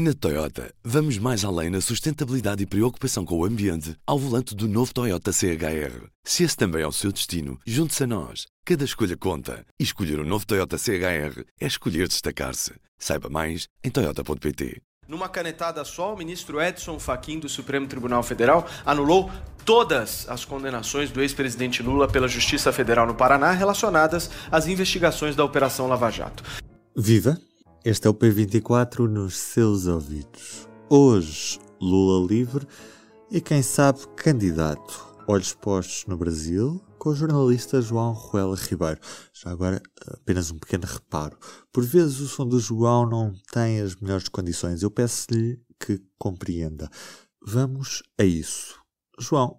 Na Toyota, vamos mais além na sustentabilidade e preocupação com o ambiente ao volante do novo Toyota CHR. Se esse também é o seu destino, junte-se a nós. Cada escolha conta. E escolher o um novo Toyota CHR é escolher destacar-se. Saiba mais em Toyota.pt. Numa canetada só, o ministro Edson Fachin do Supremo Tribunal Federal anulou todas as condenações do ex-presidente Lula pela Justiça Federal no Paraná relacionadas às investigações da Operação Lava Jato. Viva! Este é o P24 nos seus ouvidos. Hoje, Lula livre e quem sabe candidato. Olhos postos no Brasil com o jornalista João Ruela Ribeiro. Já agora, apenas um pequeno reparo. Por vezes o som do João não tem as melhores condições. Eu peço-lhe que compreenda. Vamos a isso. João,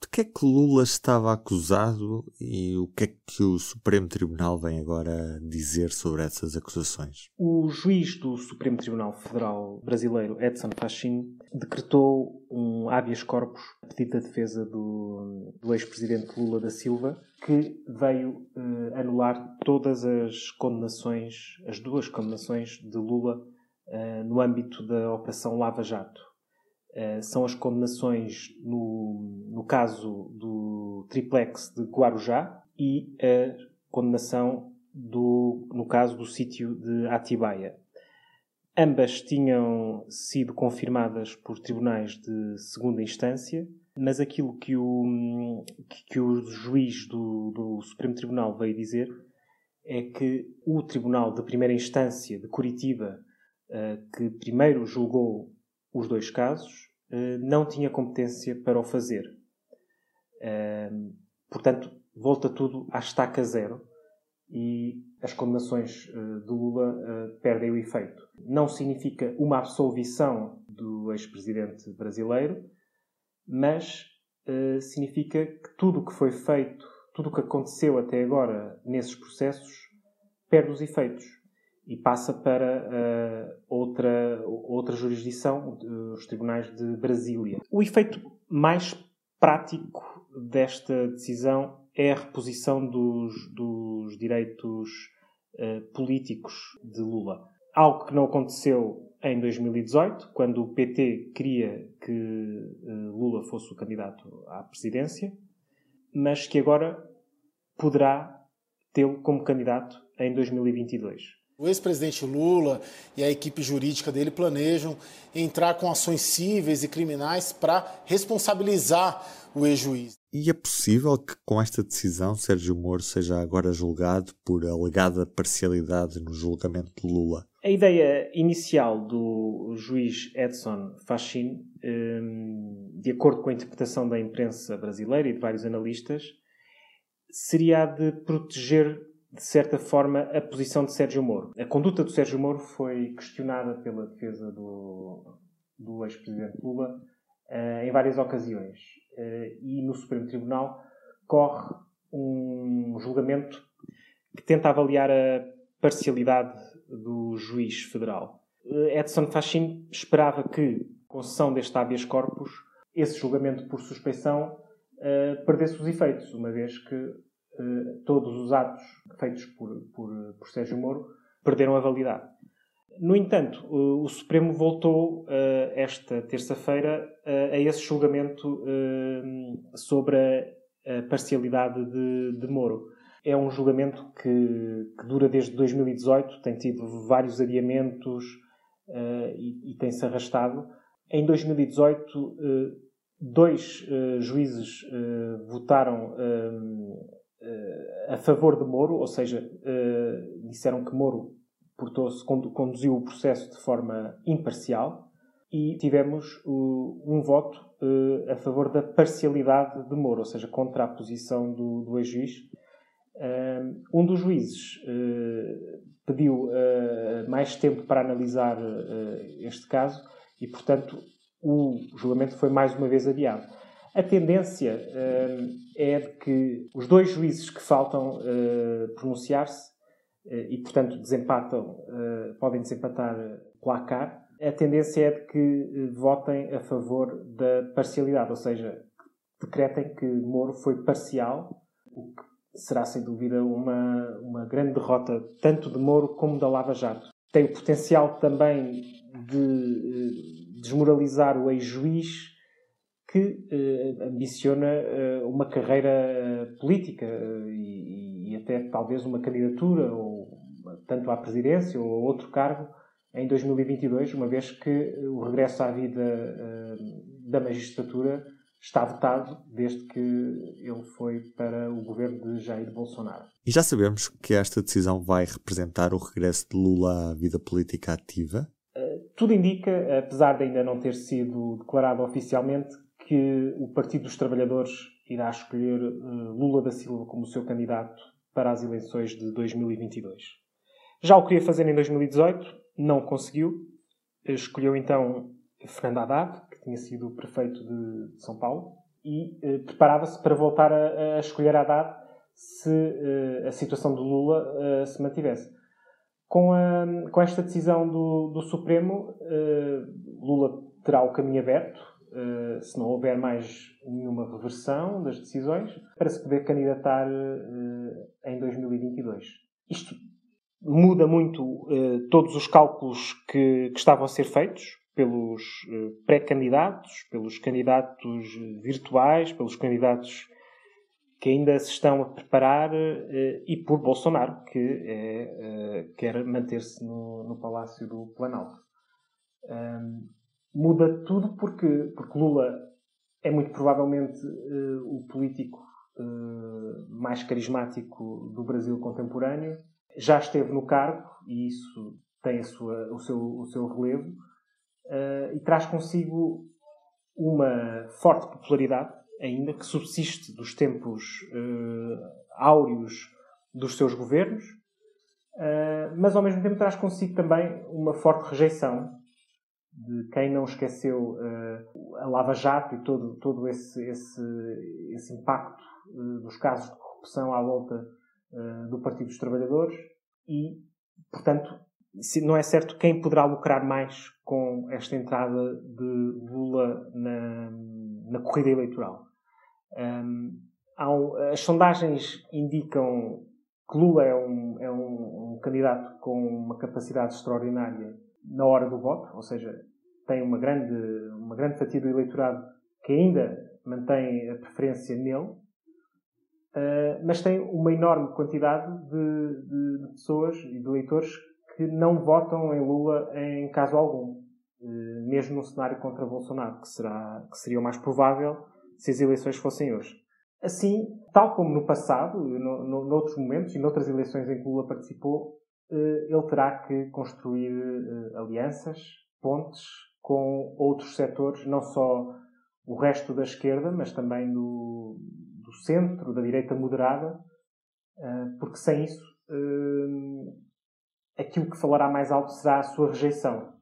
de que é que Lula estava acusado e o que é que o Supremo Tribunal vem agora dizer sobre essas acusações? O juiz do Supremo Tribunal Federal brasileiro, Edson Fachin, decretou um habeas corpus a pedido da defesa do, do ex-presidente Lula da Silva, que veio eh, anular todas as condenações, as duas condenações de Lula eh, no âmbito da Operação Lava Jato. Uh, são as condenações no, no caso do triplex de Guarujá e a condenação do, no caso do sítio de Atibaia. Ambas tinham sido confirmadas por tribunais de segunda instância, mas aquilo que o, que o juiz do, do Supremo Tribunal veio dizer é que o Tribunal de Primeira Instância de Curitiba, uh, que primeiro julgou os dois casos, eh, não tinha competência para o fazer. Portanto, volta tudo à estaca zero e as condenações eh, de Lula eh, perdem o efeito. Não significa uma absolvição do ex-presidente brasileiro, mas significa que tudo o que foi feito, tudo o que aconteceu até agora nesses processos, perde os efeitos e passa para uh, outra, outra jurisdição, os tribunais de Brasília. O efeito mais prático desta decisão é a reposição dos, dos direitos uh, políticos de Lula. Algo que não aconteceu em 2018, quando o PT queria que uh, Lula fosse o candidato à presidência, mas que agora poderá tê-lo como candidato em 2022. O ex-presidente Lula e a equipe jurídica dele planejam entrar com ações cíveis e criminais para responsabilizar o ex-juiz. E é possível que com esta decisão Sérgio Moro seja agora julgado por alegada parcialidade no julgamento de Lula? A ideia inicial do juiz Edson Fachin, hum, de acordo com a interpretação da imprensa brasileira e de vários analistas, seria a de proteger de certa forma, a posição de Sérgio Moro. A conduta do Sérgio Moro foi questionada pela defesa do, do ex-presidente Lula uh, em várias ocasiões. Uh, e no Supremo Tribunal corre um julgamento que tenta avaliar a parcialidade do juiz federal. Uh, Edson Fachin esperava que, com sessão deste habeas corpus, esse julgamento por suspeição perdesse os efeitos, uma vez que eh, todos os atos feitos por, por, por Sérgio Moro perderam a validade. No entanto, o, o Supremo voltou uh, esta terça-feira a esse julgamento sobre a, a parcialidade de, de, Moro. É um julgamento que, que, dura desde 2018, tem tido vários adiamentos e, e tem-se arrastado. Em 2018, dois juízes votaram a favor de Moro, ou seja, eh, disseram que Moro portou-se, conduziu o processo de forma imparcial e tivemos um voto eh, a favor da parcialidade de Moro, ou seja, contra a posição do, do ex-juiz. Eh, um dos juízes pediu mais tempo para analisar este caso e, portanto, o julgamento foi mais uma vez adiado. A tendência uh, é de que os dois juízes que faltam uh, pronunciar-se uh, e, portanto, desempatam, podem desempatar placar, a tendência é de que votem a favor da parcialidade, ou seja, decretem que Moro foi parcial, o que será sem dúvida uma, uma grande derrota tanto de Moro como da Lava Jato. Tem o potencial também de desmoralizar o ex-juiz que uh, ambiciona uh, uma carreira política uh, e, e, até talvez uma candidatura, ou, tanto à presidência ou a outro cargo, em 2022, uma vez que o regresso à vida da magistratura está votado desde que ele foi para o governo de Jair Bolsonaro. E já sabemos que esta decisão vai representar o regresso de Lula à vida política ativa? Tudo indica, apesar de ainda não ter sido declarado oficialmente, que o Partido dos Trabalhadores irá escolher uh, Lula da Silva como seu candidato para as eleições de 2022. Já o queria fazer em 2018, não conseguiu. Escolheu então Fernando Haddad, que tinha sido prefeito de, São Paulo, e uh, preparava-se para voltar a, a, escolher Haddad se uh, a situação de Lula se mantivesse. Com, a, com esta decisão do, do Supremo, Lula terá o caminho aberto eh, se não houver mais nenhuma reversão das decisões, para se poder candidatar uh, em 2022. Isto muda muito uh, todos os cálculos que, que, estavam a ser feitos pelos pré-candidatos, pelos candidatos virtuais, pelos candidatos que ainda se estão a preparar e por Bolsonaro, que é, quer manter-se no, no, Palácio do Planalto. Muda tudo porque, porque Lula é muito provavelmente uh, o político uh, mais carismático do Brasil contemporâneo. Já esteve no cargo e isso tem sua, o, seu, o seu relevo uh, e traz consigo uma forte popularidade ainda que subsiste dos tempos áureos dos seus governos, mas ao mesmo tempo traz consigo também uma forte rejeição de quem não esqueceu uh, a Lava Jato e todo, todo esse, esse, esse impacto uh, dos casos de corrupção à volta uh, do Partido dos Trabalhadores e, portanto, não é certo quem poderá lucrar mais com esta entrada de Lula na, na corrida eleitoral. Um, um, as sondagens indicam que Lula é um, é um, um candidato com uma capacidade extraordinária na hora do voto, ou seja, tem uma grande, uma grande fatia do eleitorado que ainda mantém a preferência nele, uh, mas tem uma enorme quantidade de, de, pessoas e de eleitores que não votam em Lula em caso algum, uh, mesmo no cenário contra Bolsonaro, que, será, que seria o mais provável se as eleições fossem hoje. Assim, tal como no passado, no, no, noutros momentos e noutras eleições em que Lula participou, eh, ele terá que construir eh, alianças, pontes com outros setores, não só o resto da esquerda, mas também do, do centro, da direita moderada, eh, porque sem isso aquilo que falará mais alto será a sua rejeição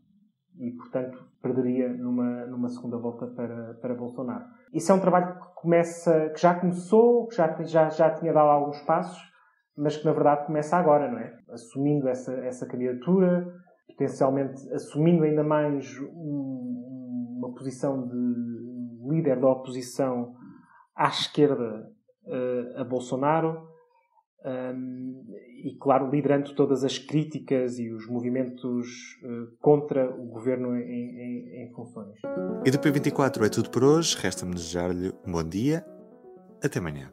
e, portanto, perderia numa, numa segunda volta para, para Bolsonaro. Isso é um trabalho que começa, que já começou, que já, já, já tinha dado alguns passos, mas que na verdade começa agora, não é? Assumindo essa, essa candidatura, potencialmente assumindo ainda mais um, uma posição de líder da oposição à esquerda uh, a Bolsonaro. Um, e, claro, liderando todas as críticas e os movimentos uh, contra o governo em, em, em funções. E do P24 é tudo por hoje. Resta-me desejar-lhe um bom dia. Até amanhã.